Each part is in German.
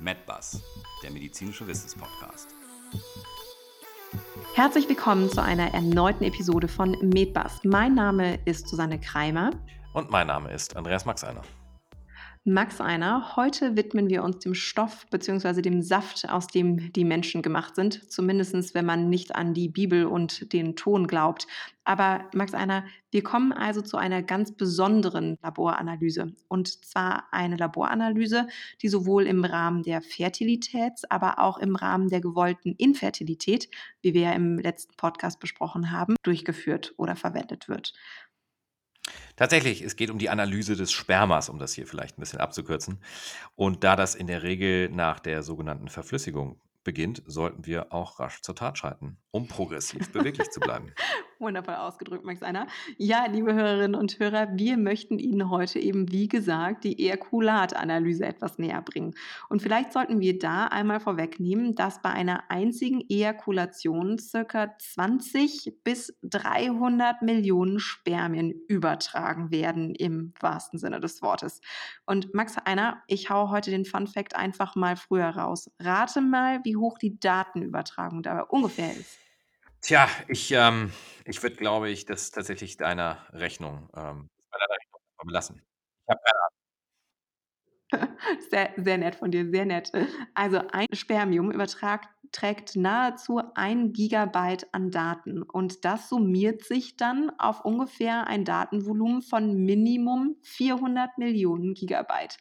MedBus, der medizinische Wissenspodcast. Herzlich willkommen zu einer erneuten Episode von MedBus. Mein Name ist Susanne Kreimer. Und mein Name ist Andreas Maxeiner. Max einer. Heute widmen wir uns dem Stoff bzw. dem Saft, aus dem die Menschen gemacht sind. Zumindest wenn man nicht an die Bibel und den Ton glaubt. Aber Max einer, wir kommen also zu einer ganz besonderen Laboranalyse. Und zwar eine Laboranalyse, die sowohl im Rahmen der Fertilitäts-, aber auch im Rahmen der gewollten Infertilität, wie wir ja im letzten Podcast besprochen haben, durchgeführt oder verwendet wird. Tatsächlich, es geht um die Analyse des Spermas, um das hier vielleicht ein bisschen abzukürzen. Und da das in der Regel nach der sogenannten Verflüssigung beginnt, sollten wir auch rasch zur Tat schreiten, um progressiv beweglich zu bleiben. Wundervoll ausgedrückt, Max Einer. Ja, liebe Hörerinnen und Hörer, wir möchten Ihnen heute eben, wie gesagt, die Ejakulatanalyse etwas näher bringen. Und vielleicht sollten wir da einmal vorwegnehmen, dass bei einer einzigen Ejakulation circa 20 bis 300 Millionen Spermien übertragen werden, im wahrsten Sinne des Wortes. Und Max Einer, ich hau heute den Fun Fact einfach mal früher raus. Rate mal, wie hoch die Datenübertragung dabei ungefähr ist. Tja, ich, ähm, ich würde, glaube ich, das tatsächlich deiner Rechnung, ähm, bei belassen. Ich habe keine Ahnung. Sehr, sehr nett von dir, sehr nett. Also ein Spermium übertragt, trägt nahezu ein Gigabyte an Daten und das summiert sich dann auf ungefähr ein Datenvolumen von Minimum 400 Millionen Gigabyte.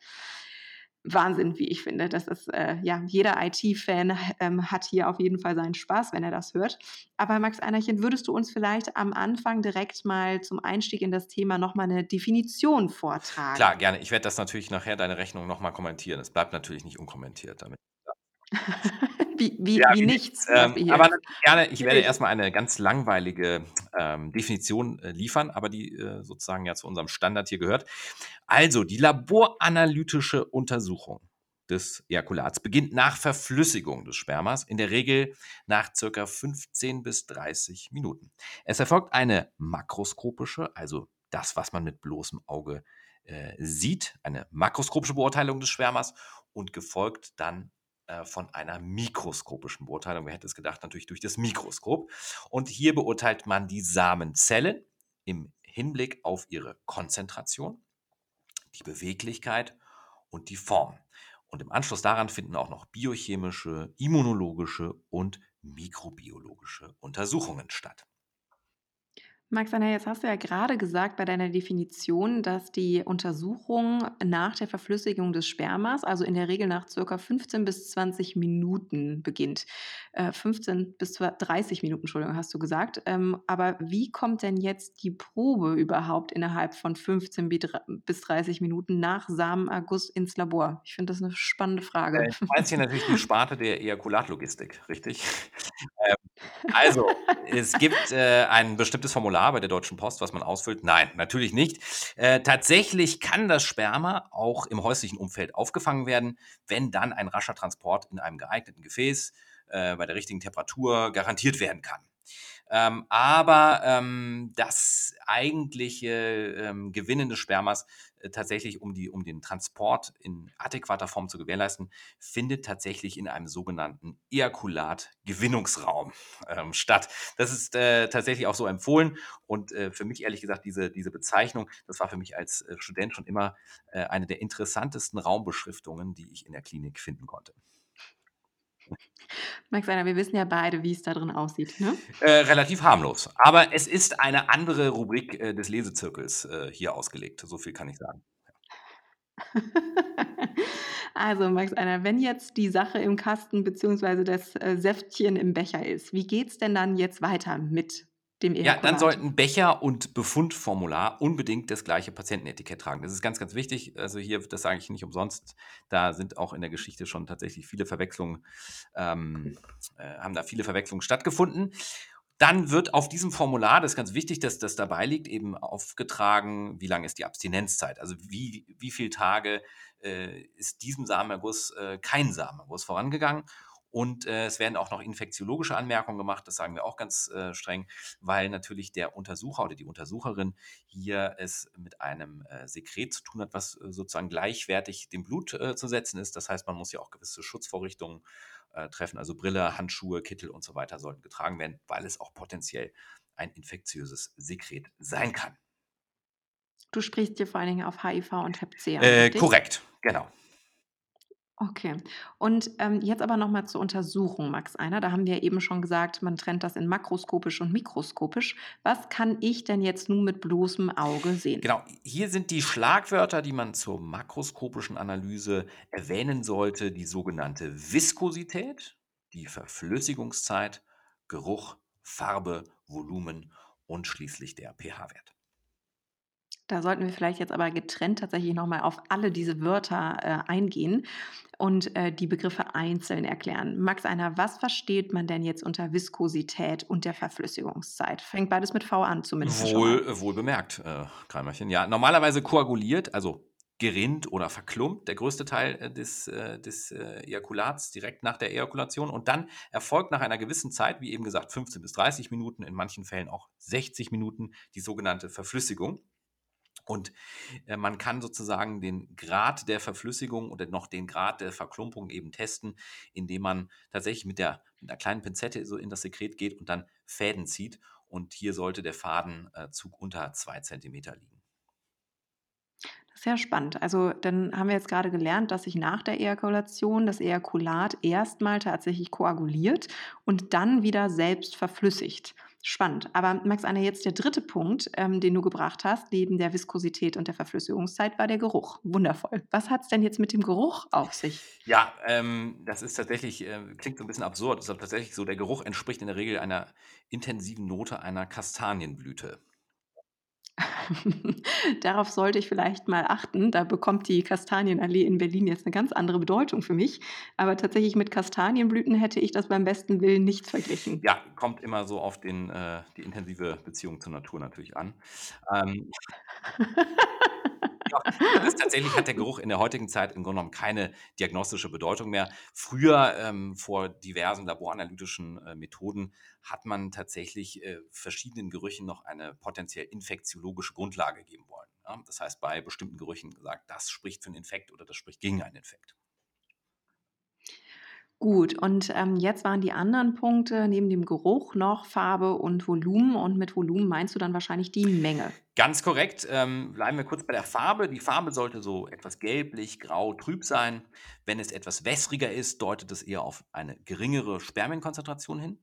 Wahnsinn, wie ich finde. Das ist, äh, ja, jeder IT-Fan ähm, hat hier auf jeden Fall seinen Spaß, wenn er das hört. Aber Max Einerchen, würdest du uns vielleicht am Anfang direkt mal zum Einstieg in das Thema nochmal eine Definition vortragen? Klar, gerne. Ich werde das natürlich nachher deine Rechnung nochmal kommentieren. Es bleibt natürlich nicht unkommentiert damit. wie, wie, ja, wie nichts. Ähm, aber gerne, ich werde erstmal eine ganz langweilige ähm, Definition äh, liefern, aber die äh, sozusagen ja zu unserem Standard hier gehört. Also, die laboranalytische Untersuchung des Ejakulats beginnt nach Verflüssigung des Spermas, in der Regel nach circa 15 bis 30 Minuten. Es erfolgt eine makroskopische, also das, was man mit bloßem Auge äh, sieht, eine makroskopische Beurteilung des Spermas und gefolgt dann äh, von einer mikroskopischen Beurteilung. Wer hätte es gedacht? Natürlich durch das Mikroskop. Und hier beurteilt man die Samenzellen im Hinblick auf ihre Konzentration, die Beweglichkeit und die Form. Und im Anschluss daran finden auch noch biochemische, immunologische und mikrobiologische Untersuchungen statt. Max, Anna, jetzt hast du ja gerade gesagt bei deiner Definition, dass die Untersuchung nach der Verflüssigung des Spermas, also in der Regel nach circa 15 bis 20 Minuten beginnt. Äh, 15 bis 30 Minuten, Entschuldigung, hast du gesagt. Ähm, aber wie kommt denn jetzt die Probe überhaupt innerhalb von 15 bis 30 Minuten nach Samenerguss ins Labor? Ich finde das eine spannende Frage. Äh, du meinst hier natürlich die Sparte der Ejakulatlogistik, richtig? ähm, also, es gibt äh, ein bestimmtes Formular bei der Deutschen Post, was man ausfüllt. Nein, natürlich nicht. Äh, tatsächlich kann das Sperma auch im häuslichen Umfeld aufgefangen werden, wenn dann ein rascher Transport in einem geeigneten Gefäß äh, bei der richtigen Temperatur garantiert werden kann. Ähm, aber ähm, das eigentliche ähm, Gewinnen des Spermas tatsächlich, um, die, um den Transport in adäquater Form zu gewährleisten, findet tatsächlich in einem sogenannten Ejakulat-Gewinnungsraum ähm, statt. Das ist äh, tatsächlich auch so empfohlen und äh, für mich ehrlich gesagt, diese, diese Bezeichnung, das war für mich als äh, Student schon immer äh, eine der interessantesten Raumbeschriftungen, die ich in der Klinik finden konnte. Max Einer, wir wissen ja beide, wie es da drin aussieht. Ne? Äh, relativ harmlos. Aber es ist eine andere Rubrik äh, des Lesezirkels äh, hier ausgelegt. So viel kann ich sagen. also, Max Einer, wenn jetzt die Sache im Kasten bzw. das äh, Säftchen im Becher ist, wie geht es denn dann jetzt weiter mit dem Ja, dann sollten Becher und Befundformular unbedingt das gleiche Patientenetikett tragen. Das ist ganz, ganz wichtig. Also hier, das sage ich nicht umsonst. Da sind auch in der Geschichte schon tatsächlich viele Verwechslungen, ähm, äh, haben da viele Verwechslungen stattgefunden. Dann wird auf diesem Formular, das ist ganz wichtig, dass das dabei liegt, eben aufgetragen, wie lang ist die Abstinenzzeit. Also wie, wie viele Tage äh, ist diesem Samenerguss äh, kein Samenerguss vorangegangen Und äh, es werden auch noch infektiologische Anmerkungen gemacht, das sagen wir auch ganz äh, streng, weil natürlich der Untersucher oder die Untersucherin hier es mit einem äh, Sekret zu tun hat, was äh, sozusagen gleichwertig dem Blut äh, zu setzen ist. Das heißt, man muss ja auch gewisse Schutzvorrichtungen äh, treffen, also Brille, Handschuhe, Kittel und so weiter sollten getragen werden, weil es auch potenziell ein infektiöses Sekret sein kann. Du sprichst hier vor allen Dingen auf HIV und Hep C an, Korrekt, genau. Okay. Und ähm, jetzt aber nochmal zur Untersuchung, Max Einer. Da haben wir eben schon gesagt, man trennt das in makroskopisch und mikroskopisch. Was kann ich denn jetzt nun mit bloßem Auge sehen? Genau, hier sind die Schlagwörter, die man zur makroskopischen Analyse erwähnen sollte, die sogenannte Viskosität, die Verflüssigungszeit, Geruch, Farbe, Volumen und schließlich der pH-Wert. Da sollten wir vielleicht jetzt aber getrennt tatsächlich nochmal auf alle diese Wörter äh, eingehen und äh, die Begriffe einzeln erklären. Max Einer, was versteht man denn jetzt unter Viskosität und der Verflüssigungszeit? Fängt beides mit V an zumindest. Wohl, wohl bemerkt, äh, Kreimerchen. Ja, normalerweise koaguliert, also gerinnt oder verklumpt, der größte Teil äh, des, äh, des äh, Ejakulats direkt nach der Ejakulation. Und dann erfolgt nach einer gewissen Zeit, wie eben gesagt, 15 bis 30 Minuten, in manchen Fällen auch 60 Minuten, die sogenannte Verflüssigung. Und äh, man kann sozusagen den Grad der Verflüssigung oder noch den Grad der Verklumpung eben testen, indem man tatsächlich mit, der, mit einer kleinen Pinzette so in das Sekret geht und dann Fäden zieht. Und hier sollte der Fadenzug unter zwei Zentimeter liegen. Sehr spannend. Also dann haben wir jetzt gerade gelernt, dass sich nach der Ejakulation das Ejakulat erstmal tatsächlich koaguliert und dann wieder selbst verflüssigt. Spannend. Aber Max, Anna, jetzt der dritte Punkt, ähm, den du gebracht hast, neben der Viskosität und der Verflüssigungszeit, war der Geruch. Wundervoll. Was hat es denn jetzt mit dem Geruch auf sich? Ja, ähm, das ist tatsächlich, äh, klingt so ein bisschen absurd, ist aber tatsächlich so, der Geruch entspricht in der Regel einer intensiven Note einer Kastanienblüte. Darauf sollte ich vielleicht mal achten. Da bekommt die Kastanienallee in Berlin jetzt eine ganz andere Bedeutung für mich. Aber tatsächlich mit Kastanienblüten hätte ich das beim besten Willen nicht verglichen. Ja, kommt immer so auf den, äh, die intensive Beziehung zur Natur natürlich an. Ähm, das tatsächlich hat der Geruch in der heutigen Zeit im Grunde genommen keine diagnostische Bedeutung mehr. Früher, ähm, vor diversen laboranalytischen äh, Methoden, hat man tatsächlich äh, verschiedenen Gerüchen noch eine potenziell infektiologische Grundlage geben wollen. Ja? Das heißt, bei bestimmten Gerüchen gesagt, das spricht für einen Infekt oder das spricht gegen einen Infekt. Gut, und ähm, jetzt waren die anderen Punkte neben dem Geruch noch Farbe und Volumen. Und mit Volumen meinst du dann wahrscheinlich die Menge. Ganz korrekt. Ähm, bleiben wir kurz bei der Farbe. Die Farbe sollte so etwas gelblich, grau, trüb sein. Wenn es etwas wässriger ist, deutet es eher auf eine geringere Spermienkonzentration hin.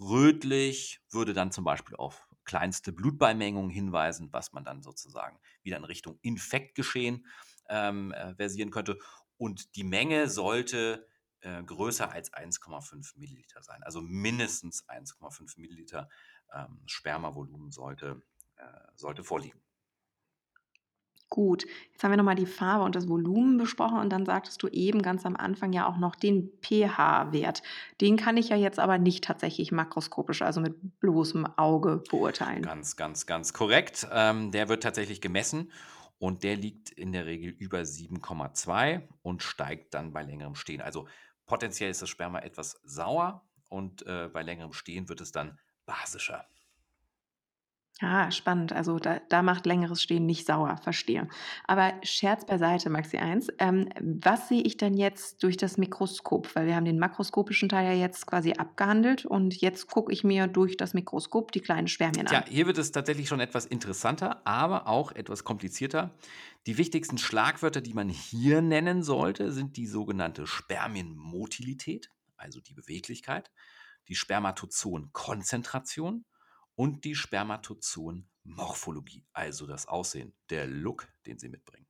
Rötlich würde dann zum Beispiel auf kleinste Blutbeimengungen hinweisen, was man dann sozusagen wieder in Richtung Infektgeschehen ähm, äh, versieren könnte. Und die Menge sollte äh, größer als 1,5 Milliliter sein. Also mindestens 1,5 Milliliter ähm, Spermavolumen sollte, sollte vorliegen. Gut, jetzt haben wir nochmal die Farbe und das Volumen besprochen und dann sagtest du eben ganz am Anfang ja auch noch den pH-Wert. Den kann ich ja jetzt aber nicht tatsächlich makroskopisch, also mit bloßem Auge beurteilen. Ganz, ganz, ganz korrekt. Ähm, der wird tatsächlich gemessen und der liegt in der Regel über 7,2 und steigt dann bei längerem Stehen. Also Potenziell ist das Sperma etwas sauer und äh, bei längerem Stehen wird es dann basischer. Ah, spannend. Also da, da macht längeres Stehen nicht sauer, verstehe. Aber Scherz beiseite, Maxi 1. Ähm, was sehe ich denn jetzt durch das Mikroskop? Weil wir haben den makroskopischen Teil ja jetzt quasi abgehandelt und jetzt gucke ich mir durch das Mikroskop die kleinen Spermien an. Ja, hier wird es tatsächlich schon etwas interessanter, aber auch etwas komplizierter. Die wichtigsten Schlagwörter, die man hier nennen sollte, sind die sogenannte Spermienmotilität, also die Beweglichkeit, die Spermatozoonkonzentration und die Spermatozoon-Morphologie, also das Aussehen, der Look, den sie mitbringen.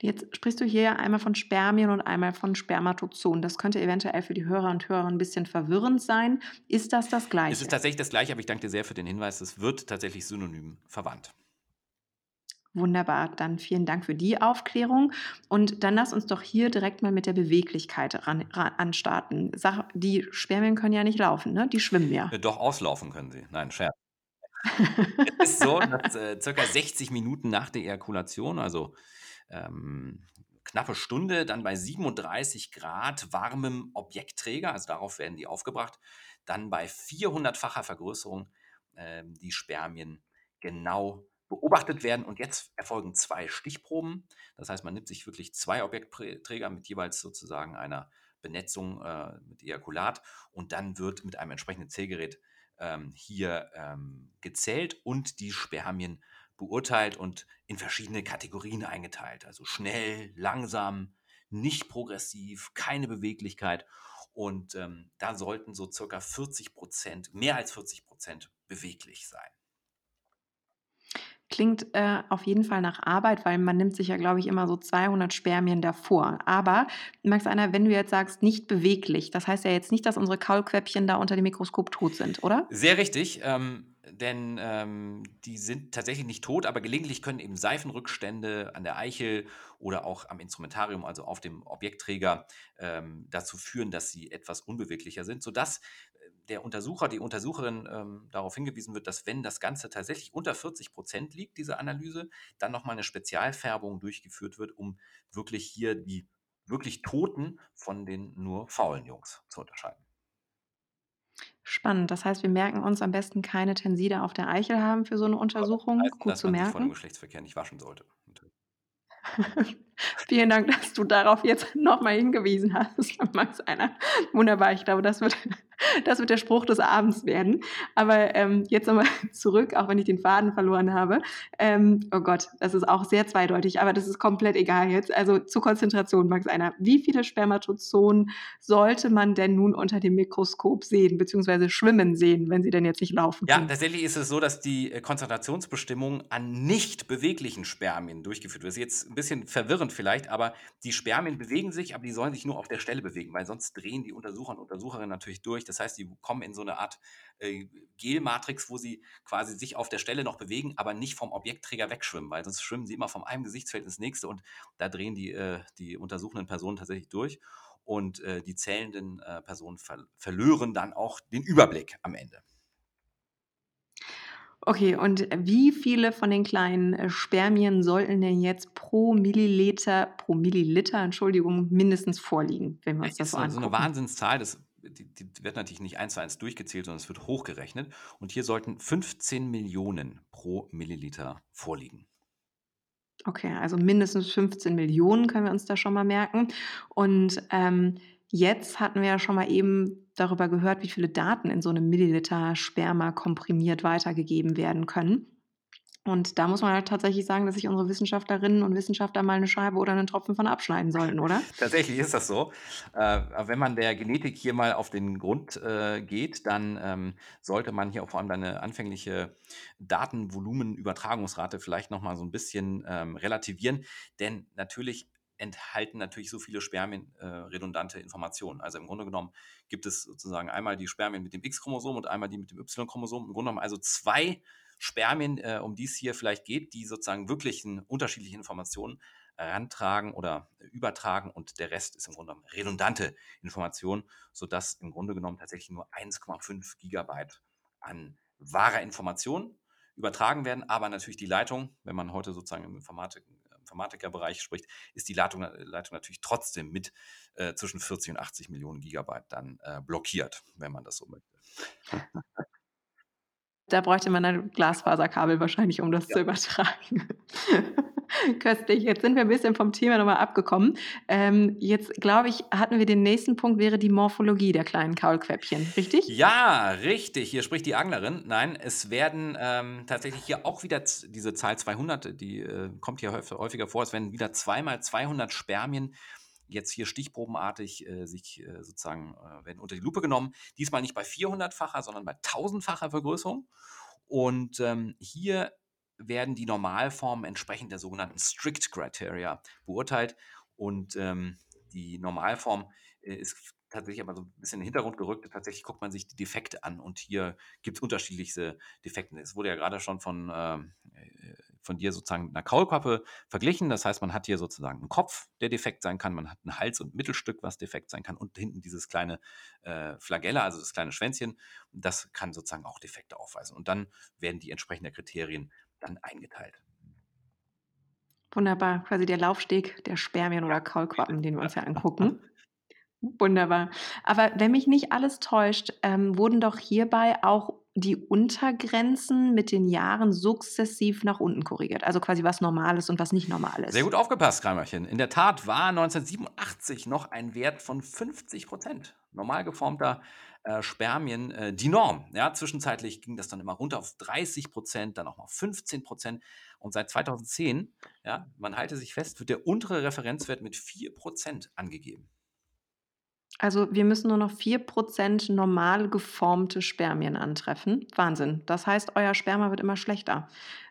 Jetzt sprichst du hier einmal von Spermien und einmal von Spermatozoon. Das könnte eventuell für die Hörer und Hörer ein bisschen verwirrend sein. Ist das das Gleiche? Es ist tatsächlich das Gleiche, aber ich danke dir sehr für den Hinweis. Es wird tatsächlich synonym verwandt. Wunderbar, dann vielen Dank für die Aufklärung. Und dann lass uns doch hier direkt mal mit der Beweglichkeit ran, ran, anstarten. Sag, die Spermien können ja nicht laufen, ne? die schwimmen ja. Äh, doch, auslaufen können sie. Nein, Scherz. es ist so, dass äh, circa 60 Minuten nach der Ejakulation, also ähm, knappe Stunde dann bei 37 Grad warmem Objektträger, also darauf werden die aufgebracht, dann bei 400-facher Vergrößerung äh, die Spermien genau beobachtet werden. Und jetzt erfolgen zwei Stichproben. Das heißt, man nimmt sich wirklich zwei Objektträger mit jeweils sozusagen einer Benetzung äh, mit Ejakulat und dann wird mit einem entsprechenden Zählgerät ähm, hier ähm, gezählt und die Spermien beurteilt und in verschiedene Kategorien eingeteilt. Also schnell, langsam, nicht progressiv, keine Beweglichkeit. Und ähm, da sollten so circa 40 Prozent, mehr als 40 Prozent beweglich sein. Klingt äh, auf jeden Fall nach Arbeit, weil man nimmt sich ja, glaube ich, immer so 200 Spermien davor. Aber, Max Einer, wenn du jetzt sagst, nicht beweglich, das heißt ja jetzt nicht, dass unsere Kaulquäppchen da unter dem Mikroskop tot sind, oder? Sehr richtig. Ähm, denn ähm, die sind tatsächlich nicht tot, aber gelegentlich können eben Seifenrückstände an der Eichel oder auch am Instrumentarium, also auf dem Objektträger, ähm, dazu führen, dass sie etwas unbeweglicher sind, sodass der Untersucher, die Untersucherin ähm, darauf hingewiesen wird, dass wenn das Ganze tatsächlich unter 40 Prozent liegt, diese Analyse, dann nochmal eine Spezialfärbung durchgeführt wird, um wirklich hier die wirklich Toten von den nur faulen Jungs zu unterscheiden. Spannend. Das heißt, wir merken uns am besten keine Tenside auf der Eichel haben für so eine Untersuchung. Heißt, Gut dass zu man sich vor dem merken. Geschlechtsverkehr nicht waschen sollte. Vielen Dank, dass du darauf jetzt nochmal hingewiesen hast, Max Einer. Wunderbar, ich glaube, das wird, das wird der Spruch des Abends werden. Aber ähm, jetzt nochmal zurück, auch wenn ich den Faden verloren habe. Ähm, oh Gott, das ist auch sehr zweideutig, aber das ist komplett egal jetzt. Also zur Konzentration, Max Einer. Wie viele Spermatozoen sollte man denn nun unter dem Mikroskop sehen, beziehungsweise schwimmen sehen, wenn sie denn jetzt nicht laufen Ja, können? tatsächlich ist es so, dass die äh, Konzentrationsbestimmung an nicht beweglichen Spermien durchgeführt wird. Das ist jetzt ein bisschen verwirrend vielleicht, aber die Spermien bewegen sich, aber die sollen sich nur auf der Stelle bewegen, weil sonst drehen die Untersucher und Untersucherinnen natürlich durch. Das heißt, die kommen in so eine Art äh, Gelmatrix, wo sie quasi sich auf der Stelle noch bewegen, aber nicht vom Objektträger wegschwimmen, weil sonst schwimmen sie immer vom einem Gesichtsfeld ins nächste und da drehen die, äh, die untersuchenden Personen tatsächlich durch. Und äh, die zählenden äh, Personen ver verlören dann auch den Überblick am Ende. Okay, und wie viele von den kleinen äh, Spermien sollten denn jetzt pro Milliliter, pro Milliliter, Entschuldigung, mindestens vorliegen, wenn wir uns das ist so so, so eine angucken? Wahnsinnszahl. Das, die, die wird natürlich nicht eins zu eins durchgezählt, sondern es wird hochgerechnet. Und hier sollten 15 Millionen pro Milliliter vorliegen. Okay, also mindestens 15 Millionen können wir uns da schon mal merken. Und ähm, jetzt hatten wir ja schon mal eben darüber gehört, wie viele Daten in so einem Milliliter Sperma komprimiert weitergegeben werden können. Und da muss man halt tatsächlich sagen, dass sich unsere Wissenschaftlerinnen und Wissenschaftler mal eine Scheibe oder einen Tropfen von abschneiden sollten, oder? Tatsächlich ist das so. Äh, wenn man der Genetik hier mal auf den Grund äh, geht, dann ähm, sollte man hier auch vor allem eine anfängliche Datenvolumenübertragungsrate vielleicht nochmal so ein bisschen ähm, relativieren. Denn natürlich enthalten natürlich so viele Spermien äh, redundante Informationen. Also im Grunde genommen gibt es sozusagen einmal die Spermien mit dem X-Chromosom und einmal die mit dem Y-Chromosom. Im Grunde genommen also zwei Spermien, äh, um die es hier vielleicht geht, die sozusagen wirklich unterschiedliche Informationen rantragen oder übertragen und der Rest ist im Grunde genommen redundante Information, sodass im Grunde genommen tatsächlich nur 1,5 Gigabyte an wahrer Information übertragen werden, aber natürlich die Leitung, wenn man heute sozusagen im Informatik, Informatikerbereich spricht, ist die Leitung, Leitung natürlich trotzdem mit äh, zwischen 40 und 80 Millionen Gigabyte dann äh, blockiert, wenn man das so möchte. Da bräuchte man ein Glasfaserkabel wahrscheinlich, um das Ja. zu übertragen. Köstlich. Jetzt sind wir ein bisschen vom Thema nochmal abgekommen. Ähm, jetzt glaube ich, hatten wir den nächsten Punkt, wäre die Morphologie der kleinen Kaulquäppchen, richtig? Ja, richtig. Hier spricht die Anglerin. Nein, es werden ähm, tatsächlich hier auch wieder diese Zahl 200, die äh, kommt hier häufig- häufiger vor. Es werden wieder zweimal 200 Spermien jetzt hier stichprobenartig äh, sich äh, sozusagen äh, werden unter die Lupe genommen. Diesmal nicht bei 400-facher, sondern bei 1000-facher Vergrößerung. Und ähm, hier werden die Normalformen entsprechend der sogenannten Strict Criteria beurteilt. Und ähm, die Normalform äh, ist tatsächlich aber so ein bisschen in den Hintergrund gerückt. Tatsächlich guckt man sich die Defekte an und hier gibt es unterschiedlichste Defekte. Es wurde ja gerade schon von, ähm, äh, von dir sozusagen mit einer Kaulquappe verglichen. Das heißt, man hat hier sozusagen einen Kopf, der defekt sein kann, man hat ein Hals- und Mittelstück, was defekt sein kann und hinten dieses kleine äh, Flagella, also das kleine Schwänzchen, das kann sozusagen auch Defekte aufweisen. Und dann werden die entsprechenden Kriterien dann eingeteilt. Wunderbar, quasi der Laufsteg der Spermien oder Kaulquappen, den wir uns ja angucken. Wunderbar. Aber wenn mich nicht alles täuscht, ähm, wurden doch hierbei auch die Untergrenzen mit den Jahren sukzessiv nach unten korrigiert. Also quasi was normal ist und was nicht normal ist. Sehr gut aufgepasst, Kreimerchen. In der Tat war 1987 noch ein Wert von 50 Prozent normal geformter äh, Spermien äh, die Norm. Ja, zwischenzeitlich ging das dann immer runter auf 30 Prozent, dann auch mal auf 15 Prozent. Und seit 2010, ja, man halte sich fest, wird der untere Referenzwert mit 4 Prozent angegeben. Also wir müssen nur noch 4% normal geformte Spermien antreffen. Wahnsinn. Das heißt, euer Sperma wird immer schlechter.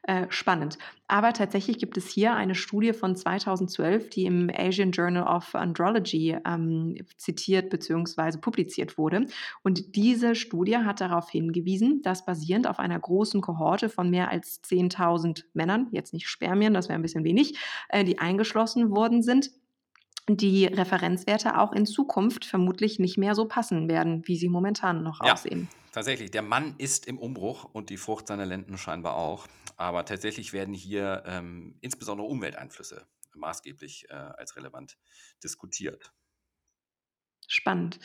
Äh, spannend. Aber tatsächlich gibt es hier eine Studie von 2012, die im Asian Journal of Andrology ähm, zitiert bzw. publiziert wurde. Und diese Studie hat darauf hingewiesen, dass basierend auf einer großen Kohorte von mehr als 10.000 Männern, jetzt nicht Spermien, das wäre ein bisschen wenig, äh, die eingeschlossen worden sind, die Referenzwerte auch in Zukunft vermutlich nicht mehr so passen werden, wie sie momentan noch Ja, aussehen. tatsächlich. Der Mann ist im Umbruch und die Frucht seiner Lenden scheinbar auch. Aber tatsächlich werden hier ähm, insbesondere Umwelteinflüsse maßgeblich äh, als relevant diskutiert. Spannend.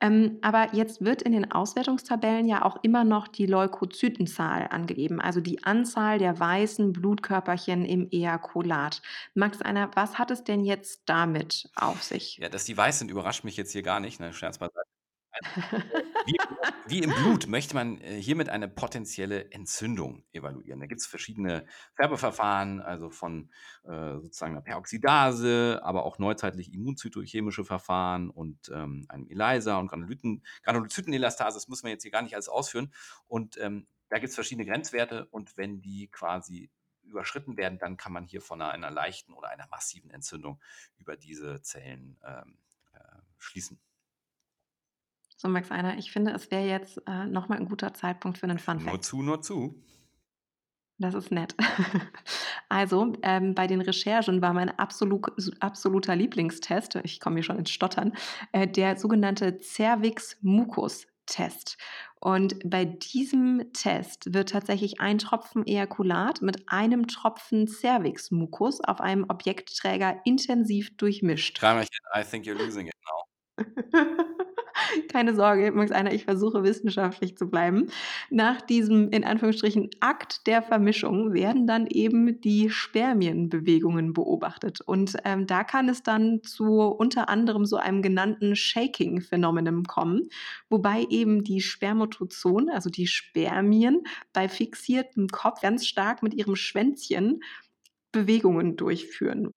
Ähm, aber jetzt wird in den Auswertungstabellen ja auch immer noch die Leukozytenzahl angegeben, also die Anzahl der weißen Blutkörperchen im Ejakulat. Max Einer, was hat es denn jetzt damit auf sich? Ja, dass die weiß sind, überrascht mich jetzt hier gar nicht. Ne? Scherz beiseite. Wie, wie im Blut möchte man äh, hiermit eine potenzielle Entzündung evaluieren. Da gibt es verschiedene Färbeverfahren, also von äh, sozusagen einer Peroxidase, aber auch neuzeitlich immunzytochemische Verfahren und ähm, einem ELISA und Granulyten, Granulozytenelastase. Das müssen wir jetzt hier gar nicht alles ausführen. Und ähm, da gibt es verschiedene Grenzwerte und wenn die quasi überschritten werden, dann kann man hier von einer, einer leichten oder einer massiven Entzündung über diese Zellen ähm, äh, schließen. So, Max Einer, ich finde, es wäre jetzt äh, nochmal ein guter Zeitpunkt für einen Fun Nur Fact. zu, nur zu. Das ist nett. Also, ähm, bei den Recherchen war mein absolut, absoluter Lieblingstest, ich komme hier schon ins Stottern, äh, der sogenannte Cervix-Mucus-Test. Und bei diesem Test wird tatsächlich ein Tropfen Ejakulat mit einem Tropfen Cervix-Mucus auf einem Objektträger intensiv durchmischt. I think you're losing it now. Keine Sorge, Max Einer, ich versuche wissenschaftlich zu bleiben. Nach diesem in Anführungsstrichen Akt der Vermischung werden dann eben die Spermienbewegungen beobachtet. Und ähm, da kann es dann zu unter anderem so einem genannten Shaking-Phänomenon kommen, wobei eben die Spermatozoen, also die Spermien, bei fixiertem Kopf ganz stark mit ihrem Schwänzchen Bewegungen durchführen.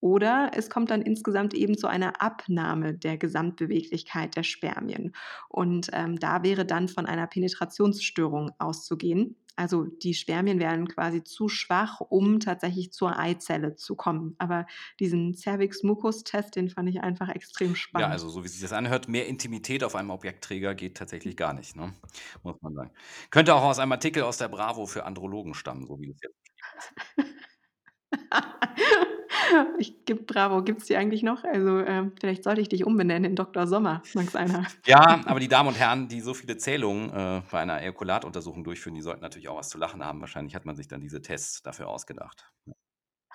Oder es kommt dann insgesamt eben zu einer Abnahme der Gesamtbeweglichkeit der Spermien. Und ähm, da wäre dann von einer Penetrationsstörung auszugehen. Also die Spermien wären quasi zu schwach, um tatsächlich zur Eizelle zu kommen. Aber diesen Cervix-Mucus-Test, den fand ich einfach extrem Ja, spannend. also so wie sich das anhört, mehr Intimität auf einem Objektträger geht tatsächlich gar nicht, ne? muss man sagen. Könnte auch aus einem Artikel aus der Bravo für Andrologen stammen, so wie das jetzt. Ich gebe Bravo, gibt es die eigentlich noch? Also ähm, vielleicht sollte ich dich umbenennen in Dr. Sommer, Max Einer. Ja, aber die Damen und Herren, die so viele Zählungen äh, bei einer Ejakulatuntersuchung durchführen, die sollten natürlich auch was zu lachen haben. Wahrscheinlich hat man sich dann diese Tests dafür ausgedacht.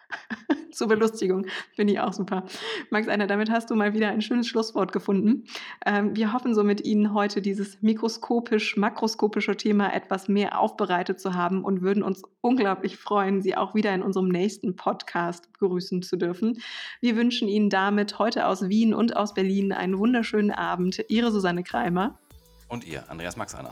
Zur Belustigung, finde ich auch super. Max Einer, damit hast du mal wieder ein schönes Schlusswort gefunden. Ähm, wir hoffen so mit Ihnen heute dieses mikroskopisch-makroskopische Thema etwas mehr aufbereitet zu haben und würden uns unglaublich freuen, Sie auch wieder in unserem nächsten Podcast begrüßen zu dürfen. Wir wünschen Ihnen damit heute aus Wien und aus Berlin einen wunderschönen Abend. Ihre Susanne Kreimer. Und ihr, Andreas Max Einer.